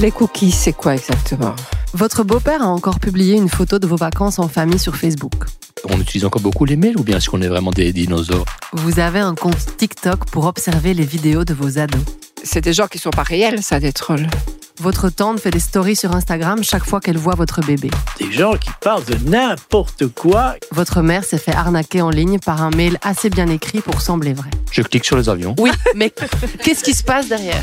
Les cookies, c'est quoi exactement? Votre beau-père a encore publié une photo de vos vacances en famille sur Facebook. On utilise encore beaucoup les mails ou bien est-ce qu'on est vraiment des dinosaures? Vous avez un compte TikTok pour observer les vidéos de vos ados. C'est des gens qui sont pas réels, ça, des trolls. Votre tante fait des stories sur Instagram chaque fois qu'elle voit votre bébé. Des gens qui parlent de n'importe quoi. Votre mère s'est fait arnaquer en ligne par un mail assez bien écrit pour sembler vrai. Je clique sur les avions. Oui, mais qu'est-ce qui se passe derrière?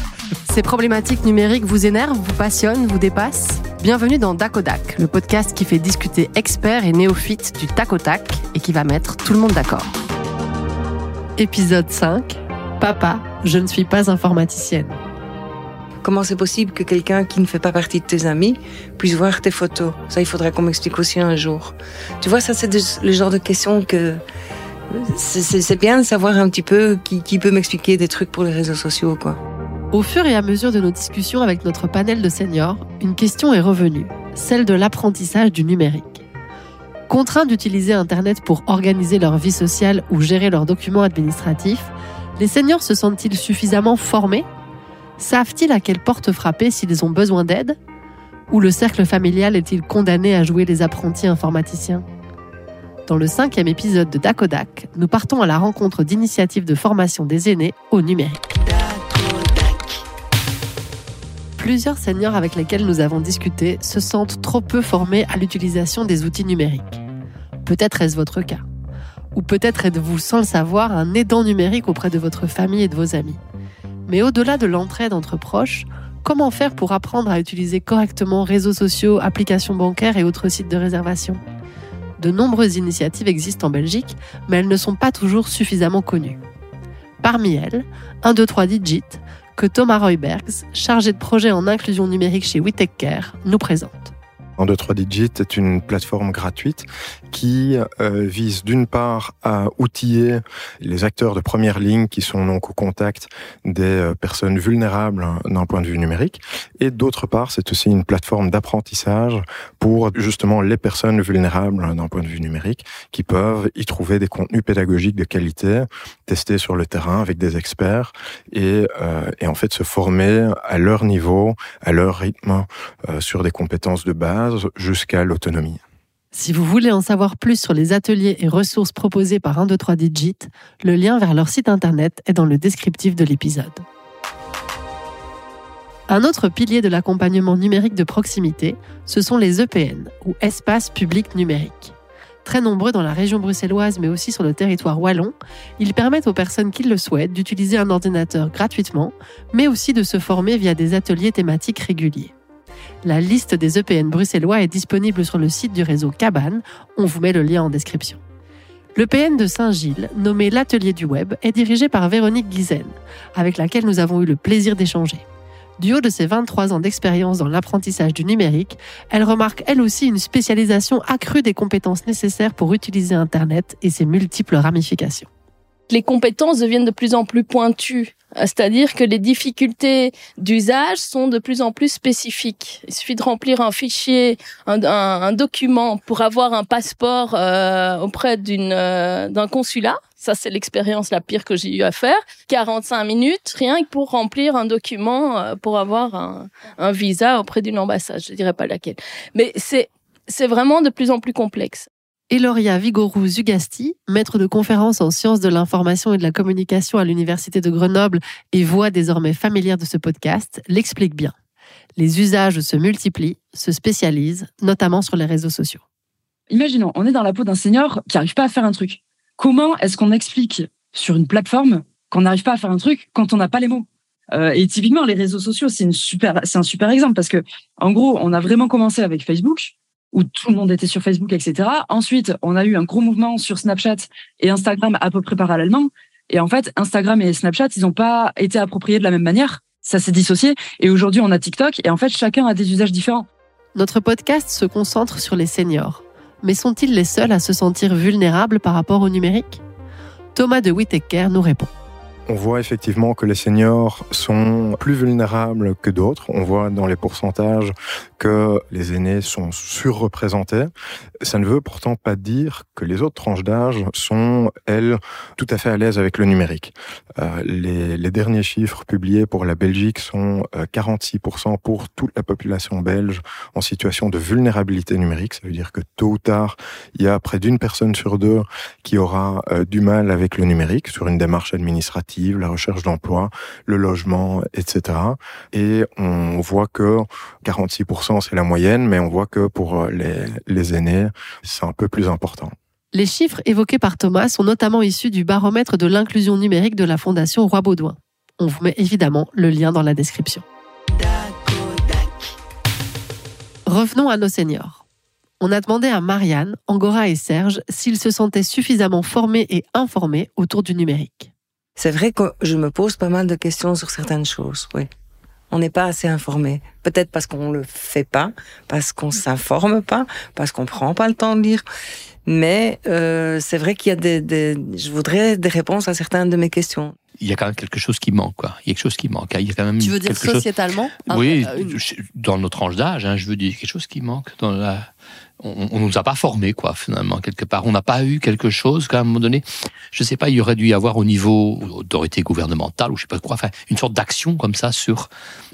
Ces problématiques numériques vous énervent, vous passionnent, vous dépassent? Bienvenue dans Dakodak, le podcast qui fait discuter experts et néophytes du tac au tac et qui va mettre tout le monde d'accord. Épisode 5 Papa, je ne suis pas informaticienne. Comment c'est possible que quelqu'un qui ne fait pas partie de tes amis puisse voir tes photos? Ça, il faudrait qu'on m'explique aussi un jour. Tu vois, ça, c'est le genre de questions que c'est bien de savoir un petit peu qui, qui peut m'expliquer des trucs pour les réseaux sociaux, quoi. Au fur et à mesure de nos discussions avec notre panel de seniors, une question est revenue, celle de l'apprentissage du numérique. Contraints d'utiliser Internet pour organiser leur vie sociale ou gérer leurs documents administratifs, les seniors se sentent-ils suffisamment formés Savent-ils à quelle porte frapper s'ils ont besoin d'aide Ou le cercle familial est-il condamné à jouer les apprentis informaticiens Dans le cinquième épisode de Dakodak, nous partons à la rencontre d'initiatives de formation des aînés au numérique. Plusieurs seniors avec lesquels nous avons discuté se sentent trop peu formés à l'utilisation des outils numériques. Peut-être est-ce votre cas. Ou peut-être êtes-vous sans le savoir un aidant numérique auprès de votre famille et de vos amis. Mais au-delà de l'entraide entre proches, comment faire pour apprendre à utiliser correctement réseaux sociaux, applications bancaires et autres sites de réservation? De nombreuses initiatives existent en Belgique, mais elles ne sont pas toujours suffisamment connues. Parmi elles, 1, 2, 3 Digit, que Thomas Roybergs, chargé de projet en inclusion numérique chez WeTechCare, nous présente. En 2 3 Digit est une plateforme gratuite qui euh, vise d'une part à outiller les acteurs de première ligne qui sont donc au contact des euh, personnes vulnérables hein, d'un point de vue numérique. Et d'autre part c'est aussi une plateforme d'apprentissage pour justement les personnes vulnérables hein, d'un point de vue numérique qui peuvent y trouver des contenus pédagogiques de qualité testés sur le terrain avec des experts et, euh, et en fait se former à leur niveau, à leur rythme euh, sur des compétences de base jusqu'à l'autonomie. Si vous voulez en savoir plus sur les ateliers et ressources proposés par 1, 2, 3 Digit, le lien vers leur site internet est dans le descriptif de l'épisode. Un autre pilier de l'accompagnement numérique de proximité, ce sont les EPN, ou espaces publics numériques. Très nombreux dans la région bruxelloise, mais aussi sur le territoire wallon, ils permettent aux personnes qui le souhaitent d'utiliser un ordinateur gratuitement, mais aussi de se former via des ateliers thématiques réguliers. La liste des EPN bruxellois est disponible sur le site du réseau Cabane. On vous met le lien en description. L'EPN de Saint-Gilles, nommé l'Atelier du Web, est dirigé par Véronique Guizen, avec laquelle nous avons eu le plaisir d'échanger. Du haut de ses 23 ans d'expérience dans l'apprentissage du numérique, elle remarque elle aussi une spécialisation accrue des compétences nécessaires pour utiliser Internet et ses multiples ramifications. Les compétences deviennent de plus en plus pointues. C'est-à-dire que les difficultés d'usage sont de plus en plus spécifiques. Il suffit de remplir un fichier, un, un, un document pour avoir un passeport euh, auprès d'une euh, d'un consulat. Ça, c'est l'expérience la pire que j'ai eu à faire. 45 minutes, rien que pour remplir un document euh, pour avoir un, un visa auprès d'une ambassade. Je dirais pas laquelle. Mais c'est c'est vraiment de plus en plus complexe. Eloria Vigorou Zugasti, maître de conférences en sciences de l'information et de la communication à l'Université de Grenoble et voix désormais familière de ce podcast, l'explique bien. Les usages se multiplient, se spécialisent, notamment sur les réseaux sociaux. Imaginons, on est dans la peau d'un senior qui n'arrive pas à faire un truc. Comment est-ce qu'on explique sur une plateforme qu'on n'arrive pas à faire un truc quand on n'a pas les mots? Euh, Et typiquement, les réseaux sociaux, c'est un super exemple parce que, en gros, on a vraiment commencé avec Facebook où tout le monde était sur Facebook, etc. Ensuite, on a eu un gros mouvement sur Snapchat et Instagram à peu près parallèlement. Et en fait, Instagram et Snapchat, ils n'ont pas été appropriés de la même manière. Ça s'est dissocié. Et aujourd'hui, on a TikTok. Et en fait, chacun a des usages différents. Notre podcast se concentre sur les seniors. Mais sont-ils les seuls à se sentir vulnérables par rapport au numérique? Thomas de Whittaker nous répond. On voit effectivement que les seniors sont plus vulnérables que d'autres. On voit dans les pourcentages que les aînés sont surreprésentés. Ça ne veut pourtant pas dire que les autres tranches d'âge sont, elles, tout à fait à l'aise avec le numérique. Euh, les, derniers chiffres publiés pour la Belgique sont 46% euh, pour toute la population belge en situation de vulnérabilité numérique. Ça veut dire que tôt ou tard, il y a près d'une personne sur deux qui aura euh, du mal avec le numérique sur une démarche administrative la recherche d'emploi, le logement, etc. Et on voit que 46% c'est la moyenne, mais on voit que pour les, les aînés, c'est un peu plus important. Les chiffres évoqués par Thomas sont notamment issus du baromètre de l'inclusion numérique de la Fondation Roi Baudouin. On vous met évidemment le lien dans la description. Revenons à nos seniors. On a demandé à Marianne, Angora et Serge s'ils se sentaient suffisamment formés et informés autour du numérique. C'est vrai que je me pose pas mal de questions sur certaines choses, oui. On n'est pas assez informé. Peut-être parce qu'on le fait pas, parce qu'on s'informe pas, parce qu'on prend pas le temps de lire. Mais euh, c'est vrai qu'il y a des, des, je voudrais des réponses à certaines de mes questions. Il y a quand même quelque chose qui manque, quoi. Il y a quelque chose qui manque. Il y a quand même tu veux dire sociétalement Oui, ah, euh, dans notre tranche d'âge, hein, je veux dire quelque chose qui manque dans la on, on nous a pas formés, quoi, finalement, quelque part. On n'a pas eu quelque chose, qu'à un moment donné, je sais pas, il y aurait dû y avoir au niveau autorité gouvernementale, ou je sais pas quoi, enfin, une sorte d'action comme ça sur,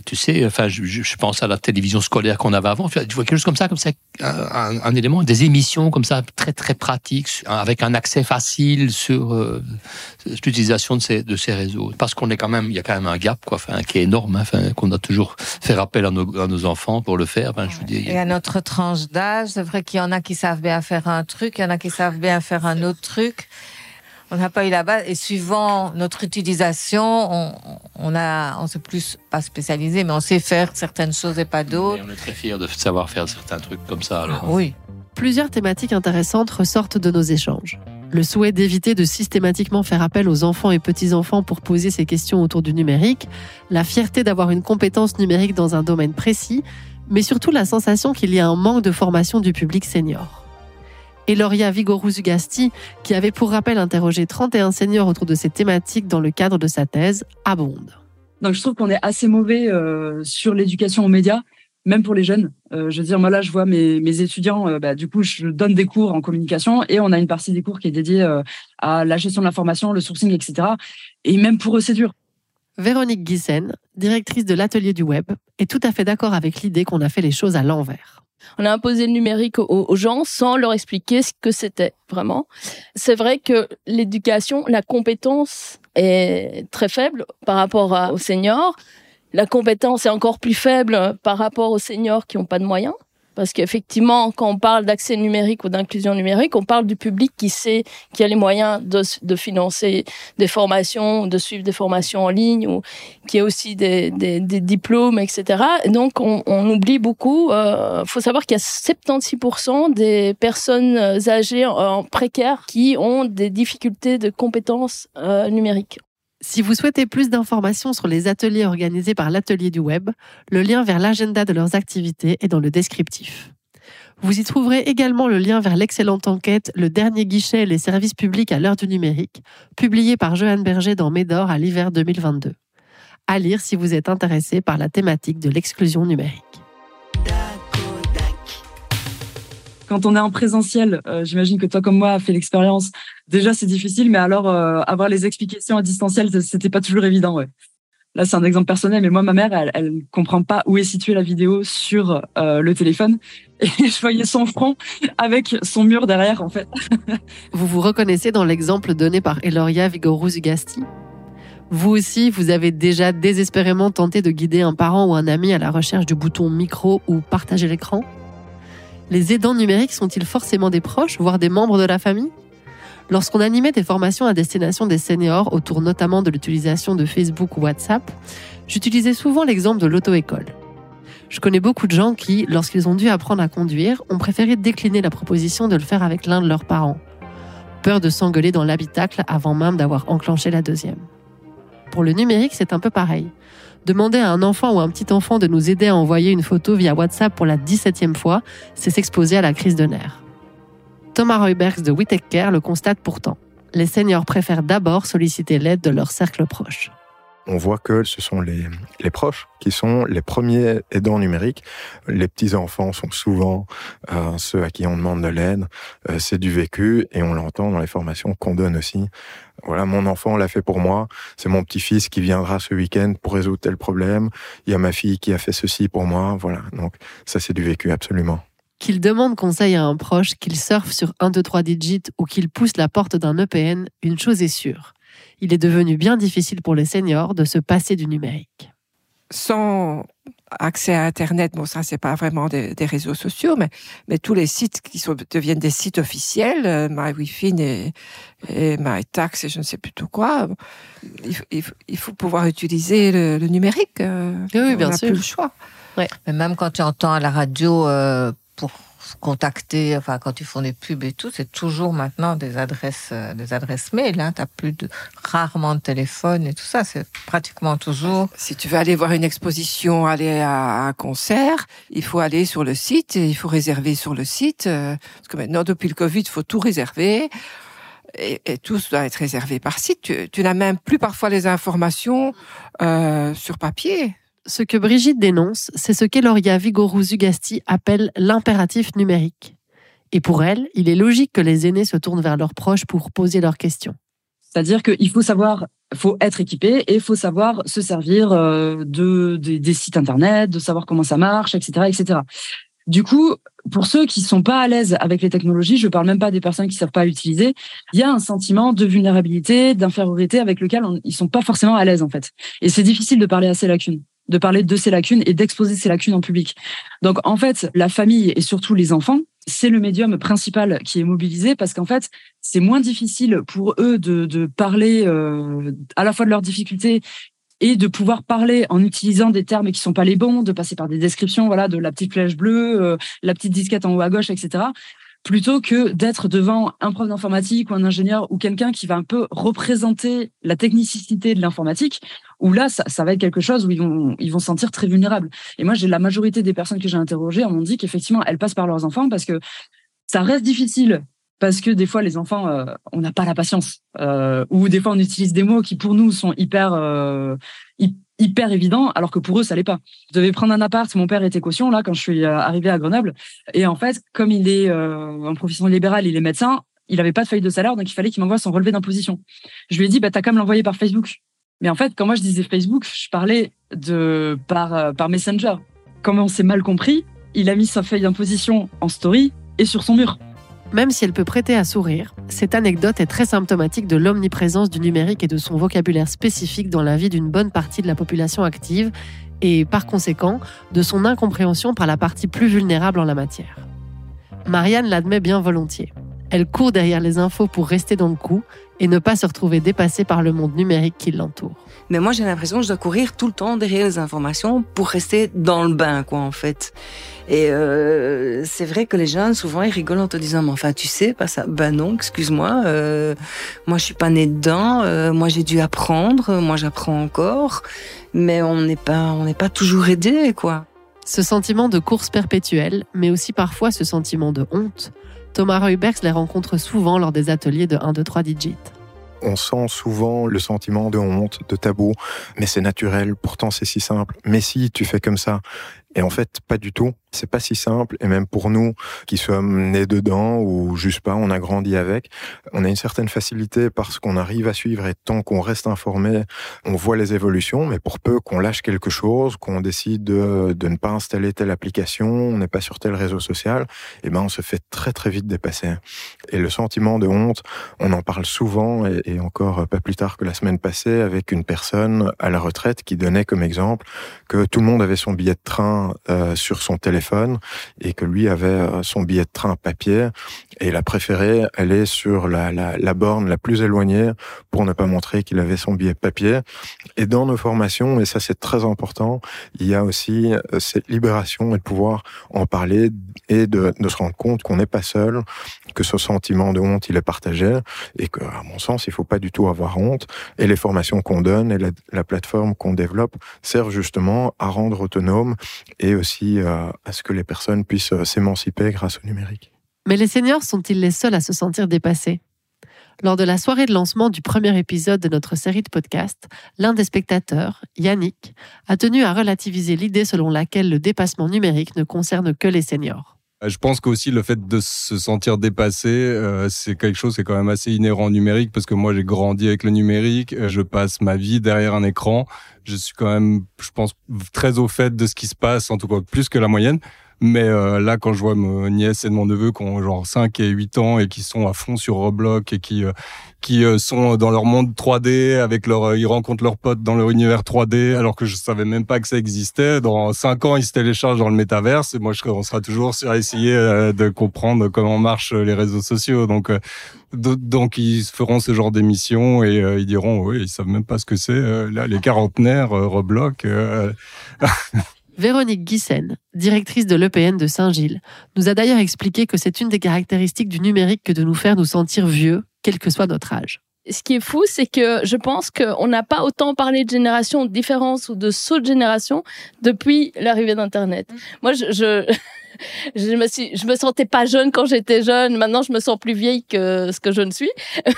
tu sais, enfin, je, je, pense à la télévision scolaire qu'on avait avant, tu vois, quelque chose comme ça, comme ça, un, un, élément, des émissions comme ça, très, très pratiques, avec un accès facile sur euh, l'utilisation de ces, de ces réseaux. Parce qu'on est quand même, il y a quand même un gap, quoi, enfin, qui est énorme, hein, enfin, qu'on a toujours fait appel à nos, à nos enfants pour le faire, ben, je veux dire. Et à notre tranche d'âge, vrai qu'il y en a qui savent bien faire un truc, il y en a qui savent bien faire un autre truc. On n'a pas eu la base. Et suivant notre utilisation, on, on a, on s'est plus pas spécialisé, mais on sait faire certaines choses et pas d'autres. On est très fiers de savoir faire certains trucs comme ça. Alors. Ah, oui. Plusieurs thématiques intéressantes ressortent de nos échanges. Le souhait d'éviter de systématiquement faire appel aux enfants et petits-enfants pour poser ces questions autour du numérique, la fierté d'avoir une compétence numérique dans un domaine précis, mais surtout la sensation qu'il y a un manque de formation du public senior. Eloria Vigorous-Gasti, qui avait pour rappel interrogé 31 seniors autour de ces thématiques dans le cadre de sa thèse, abonde. Donc je trouve qu'on est assez mauvais euh, sur l'éducation aux médias, même pour les jeunes. Euh, je veux dire, moi là, je vois mes, mes étudiants, euh, bah, du coup, je donne des cours en communication et on a une partie des cours qui est dédiée à la gestion de l'information, le sourcing, etc. Et même pour eux, c'est dur. Véronique Guissen, directrice de l'atelier du web, est tout à fait d'accord avec l'idée qu'on a fait les choses à l'envers. On a imposé le numérique aux, gens sans leur expliquer ce que c'était vraiment. C'est vrai que l'éducation, la compétence est très faible par rapport aux seniors. La compétence est encore plus faible par rapport aux seniors qui n'ont pas de moyens. Parce qu'effectivement, quand on parle d'accès numérique ou d'inclusion numérique, on parle du public qui sait, qui a les moyens de, financer des formations, de suivre des formations en ligne, ou qui a aussi des, diplômes, etc. donc, on, on oublie beaucoup. Il euh, faut savoir qu'il y a 76% des personnes âgées en, précaire qui ont des difficultés de compétences euh, numériques. Si vous souhaitez plus d'informations sur les ateliers organisés par l'atelier du web, le lien vers l'agenda de leurs activités est dans le descriptif. Vous y trouverez également le lien vers l'excellente enquête Le dernier guichet les services publics à l'heure du numérique, publiée par Johan Berger dans Médor à l'hiver 2022. À lire si vous êtes intéressé par la thématique de l'exclusion numérique. Quand on est en présentiel, euh, j'imagine que toi comme moi a fait l'expérience. Déjà c'est difficile, mais alors euh, avoir les explications à distanciel, c'était pas toujours évident. Là c'est un exemple personnel, mais moi ma mère, elle, elle comprend pas où est située la vidéo sur euh, le téléphone, et je voyais son front avec son mur derrière en fait. vous vous reconnaissez dans l'exemple donné par Eloria Vigorous-Gasti vous aussi, vous avez déjà désespérément tenté de guider un parent ou un ami à la recherche du bouton micro ou partager l'écran? Les aidants numériques sont-ils forcément des proches, voire des membres de la famille? Lorsqu'on animait des formations à destination des seniors, autour notamment de l'utilisation de Facebook ou WhatsApp, j'utilisais souvent l'exemple de l'auto-école. Je connais beaucoup de gens qui, lorsqu'ils ont dû apprendre à conduire, ont préféré décliner la proposition de le faire avec l'un de leurs parents. Peur de s'engueuler dans l'habitacle avant même d'avoir enclenché la deuxième. Pour le numérique, c'est un peu pareil. Demander à un enfant ou un petit enfant de nous aider à envoyer une photo via WhatsApp pour la 17e fois, c'est s'exposer à la crise de nerfs. Thomas Roybergs de WeTakeCare le constate pourtant. les seniors préfèrent d'abord solliciter l'aide de leur cercle proche on voit que ce sont les, les, proches qui sont les premiers aidants numériques. Les petits-enfants sont souvent euh, ceux à qui on demande de l'aide. Euh, c'est du vécu et on l'entend dans les formations qu'on donne aussi. Voilà, mon enfant l'a fait pour moi. C'est mon petit-fils qui viendra ce week-end pour résoudre tel problème. Il y a ma fille qui a fait ceci pour moi. Voilà, donc ça c'est du vécu absolument. Qu'il demande conseil à un proche, qu'il surfe sur 1, 2, 3 digits ou qu'il pousse la porte d'un EPN, une chose est sûre il est devenu bien difficile pour les seniors de se passer du numérique. Sans accès à Internet, bon ça c'est pas vraiment des, réseaux sociaux, mais, mais tous les sites qui sont, deviennent des sites officiels, euh, MyWiFi et, et MyTax et je ne sais plus tout quoi, il, il, faut pouvoir utiliser le, numérique. Euh, oui, bien on sûr. plus le choix. Ouais. Mais même quand tu entends à la radio euh, pour contacter, enfin quand ils font des pubs et tout, c'est toujours maintenant des adresses, euh, des adresses mail. Hein. T'as plus de rarement de téléphone et tout ça. C'est pratiquement toujours. Si tu veux aller voir une exposition, aller à un concert, il faut aller sur le site, et il faut réserver sur le site. Euh, parce que maintenant, depuis le Covid, il faut tout réserver. Et, tout doit être réservé par site. Tu, tu n'as même plus parfois les informations euh, sur papier. Ce que Brigitte dénonce, c'est ce qu'Eloria Vigorou-Zugasti appelle l'impératif numérique. Et pour elle, il est logique que les aînés se tournent vers leurs proches pour poser leurs questions. C'est-à-dire qu'il faut savoir, faut être équipé et il faut savoir se servir euh, de, des sites internet, de savoir comment ça marche, etc., etc. Du coup, pour ceux qui sont pas à l'aise avec les technologies, je parle même pas des personnes qui savent pas utiliser, il y a un sentiment de vulnérabilité, d'infériorité avec lequel on, ils sont pas forcément à l'aise en fait. Et c'est difficile de parler à ces lacunes de parler de ces lacunes et d'exposer ces lacunes en public. Donc en fait, la famille et surtout les enfants, c'est le médium principal qui est mobilisé parce qu'en fait, c'est moins difficile pour eux de, parler euh, à la fois de leurs difficultés et de pouvoir parler en utilisant des termes qui sont pas les bons, de passer par des descriptions, voilà, de la petite flèche bleue, euh, la petite disquette en haut à gauche, etc plutôt que d'être devant un prof d'informatique ou un ingénieur ou quelqu'un qui va un peu représenter la technicité de l'informatique, où là, ça, ça, va être quelque chose où ils vont, ils vont se sentir très vulnérables. Et moi, j'ai la majorité des personnes que j'ai interrogées, m'ont dit qu'effectivement, elles passent par leurs enfants parce que ça reste difficile parce que des fois les enfants euh, on n'a pas la patience euh, ou des fois on utilise des mots qui pour nous sont hyper euh, hyper évident, alors que pour eux, ça l'est pas. Je devais prendre un appart, mon père était caution, là, quand je suis euh, arrivé à Grenoble. Et en fait, comme il est euh, en profession libérale, il est médecin, il avait pas de feuille de salaire, donc il fallait qu'il m'envoie son relevé d'imposition. Je lui ai dit, bah, t'as qu'à me l'envoyer par Facebook. Mais en fait, quand moi je disais Facebook, je parlais de par, euh, par Messenger. Comme on s'est mal compris, il a mis sa feuille d'imposition en story et sur son mur. Même si elle peut prêter à sourire, cette anecdote est très symptomatique de l'omniprésence du numérique et de son vocabulaire spécifique dans la vie d'une bonne partie de la population active et, par conséquent, de son incompréhension par la partie plus vulnérable en la matière. Marianne l'admet bien volontiers. Elle court derrière les infos pour rester dans le coup et ne pas se retrouver dépassée par le monde numérique qui l'entoure. Mais moi, j'ai l'impression que je dois courir tout le temps derrière les informations pour rester dans le bain, quoi, en fait. Et euh, c'est vrai que les jeunes, souvent, ils rigolent en te disant, mais enfin, tu sais pas ça Ben non, excuse-moi. Euh, moi, je suis pas née dedans. Euh, moi, j'ai dû apprendre. Moi, j'apprends encore. Mais on n'est pas, pas toujours aidé, quoi. Ce sentiment de course perpétuelle, mais aussi parfois ce sentiment de honte, Thomas Reubergs les rencontre souvent lors des ateliers de 1, 2, 3 digits on sent souvent le sentiment de honte, de tabou, mais c'est naturel, pourtant c'est si simple. Mais si tu fais comme ça, et en fait, pas du tout. C'est pas si simple. Et même pour nous, qui sommes nés dedans ou juste pas, on a grandi avec, on a une certaine facilité parce qu'on arrive à suivre et tant qu'on reste informé, on voit les évolutions. Mais pour peu qu'on lâche quelque chose, qu'on décide de, ne pas installer telle application, on n'est pas sur tel réseau social, et eh ben, on se fait très très vite dépasser. Et le sentiment de honte, on en parle souvent et, et encore pas plus tard que la semaine passée avec une personne à la retraite qui donnait comme exemple que tout le monde avait son billet de train euh, sur son téléphone et que lui avait euh, son billet de train papier et il a préféré aller sur la, borne la plus éloignée pour ne pas montrer qu'il avait son billet papier. Et dans nos formations, et ça c'est très important, il y a aussi euh, cette libération et de pouvoir en parler et de se rendre compte qu'on n'est pas seul, que ce sentiment de honte il est partagé et que, à mon sens, il faut pas du tout avoir honte. Et les formations qu'on donne et la, la plateforme qu'on développe servent justement à rendre autonome et aussi euh, à ce que les personnes puissent euh, s'émanciper grâce au numérique. Mais les seniors sont-ils les seuls à se sentir dépassés? Lors de la soirée de lancement du premier épisode de notre série de podcasts, l'un des spectateurs, Yannick, a tenu à relativiser l'idée selon laquelle le dépassement numérique ne concerne que les seniors. Je pense qu'aussi le fait de se sentir dépassé, euh, c'est quelque chose qui est quand même assez inhérent au numérique parce que moi j'ai grandi avec le numérique, euh, je passe ma vie derrière un écran, je suis quand même, je pense, très au fait de ce qui se passe, en tout cas plus que la moyenne. Mais euh, là, quand je vois mon nièce et mon neveu qui ont genre 5 et 8 ans et qui sont à fond sur Roblox et qui euh, qui euh, sont dans leur monde 3D avec leur ils rencontrent leurs potes dans leur univers 3D alors que je savais même pas que ça existait. Dans 5 ans, ils se téléchargent dans le métaverse et moi je on sera toujours sur essayer de comprendre comment marchent les réseaux sociaux. Donc donc ils feront ce genre d'émission et ils diront oui, ils savent même pas ce que c'est là les quarantenaires Roblox Véronique Guissen, directrice de l'EPN de Saint-Gilles, nous a d'ailleurs expliqué que c'est une des caractéristiques du numérique que de nous faire nous sentir vieux, quel que soit notre âge. Ce qui est fou, c'est que je pense qu'on n'a pas autant parlé de génération de différence ou de saut de génération depuis l'arrivée d'Internet. Mmh. Moi, je, je, je me suis, je me sentais pas jeune quand j'étais jeune. Maintenant, je me sens plus vieille que ce que je ne suis.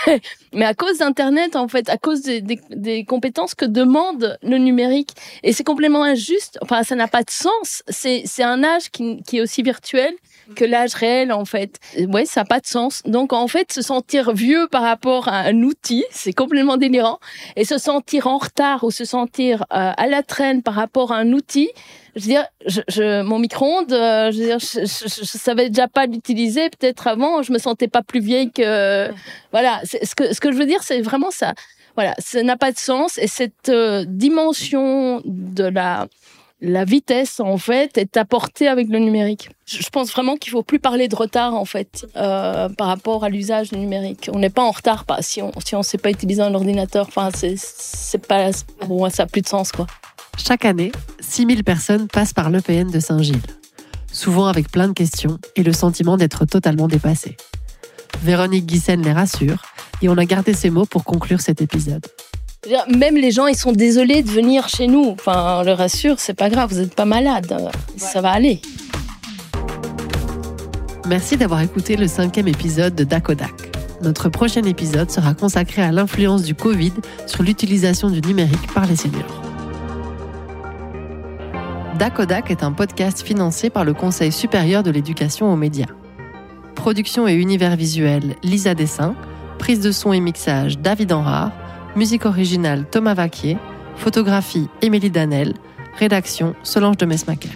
Mais à cause d'Internet, en fait, à cause des, des, des, compétences que demande le numérique, et c'est complètement injuste. Enfin, ça n'a pas de sens. C'est, c'est un âge qui, qui est aussi virtuel que l'âge réel en fait. Ouais, ça n'a pas de sens. Donc en fait, se sentir vieux par rapport à un outil, c'est complètement délirant. Et se sentir en retard ou se sentir euh, à la traîne par rapport à un outil, je veux dire, mon micro-ondes, euh, je, veux dire, je, je, savais déjà pas l'utiliser. Peut-être avant, je me sentais pas plus vieille que. Voilà. Ce que ce que je veux dire, c'est vraiment ça. Voilà, ça n'a pas de sens. Et cette euh, dimension de la la vitesse en fait est apportée avec le numérique. Je pense vraiment qu'il faut plus parler de retard en fait euh, par rapport à l'usage du numérique. On n'est pas en retard pas si on si on sait pas utiliser un ordinateur. Enfin c'est pas ça a plus de sens quoi. Chaque année, 6000 personnes passent par l'EPN de Saint-Gilles, souvent avec plein de questions et le sentiment d'être totalement dépassées. Véronique Guissen les rassure et on a gardé ces mots pour conclure cet épisode. Même les gens, ils sont désolés de venir chez nous. Enfin, on leur rassure, c'est pas grave, vous n'êtes pas malade, ça va aller. Merci d'avoir écouté le cinquième épisode de Dakodak. Notre prochain épisode sera consacré à l'influence du Covid sur l'utilisation du numérique par les seniors. Dakodak est un podcast financé par le Conseil supérieur de l'éducation aux médias. Production et univers visuel Lisa Dessin, prise de son et mixage David Enrard, musique originale Thomas Vaquier, photographie Émilie Danel, rédaction Solange de Mesmaquer.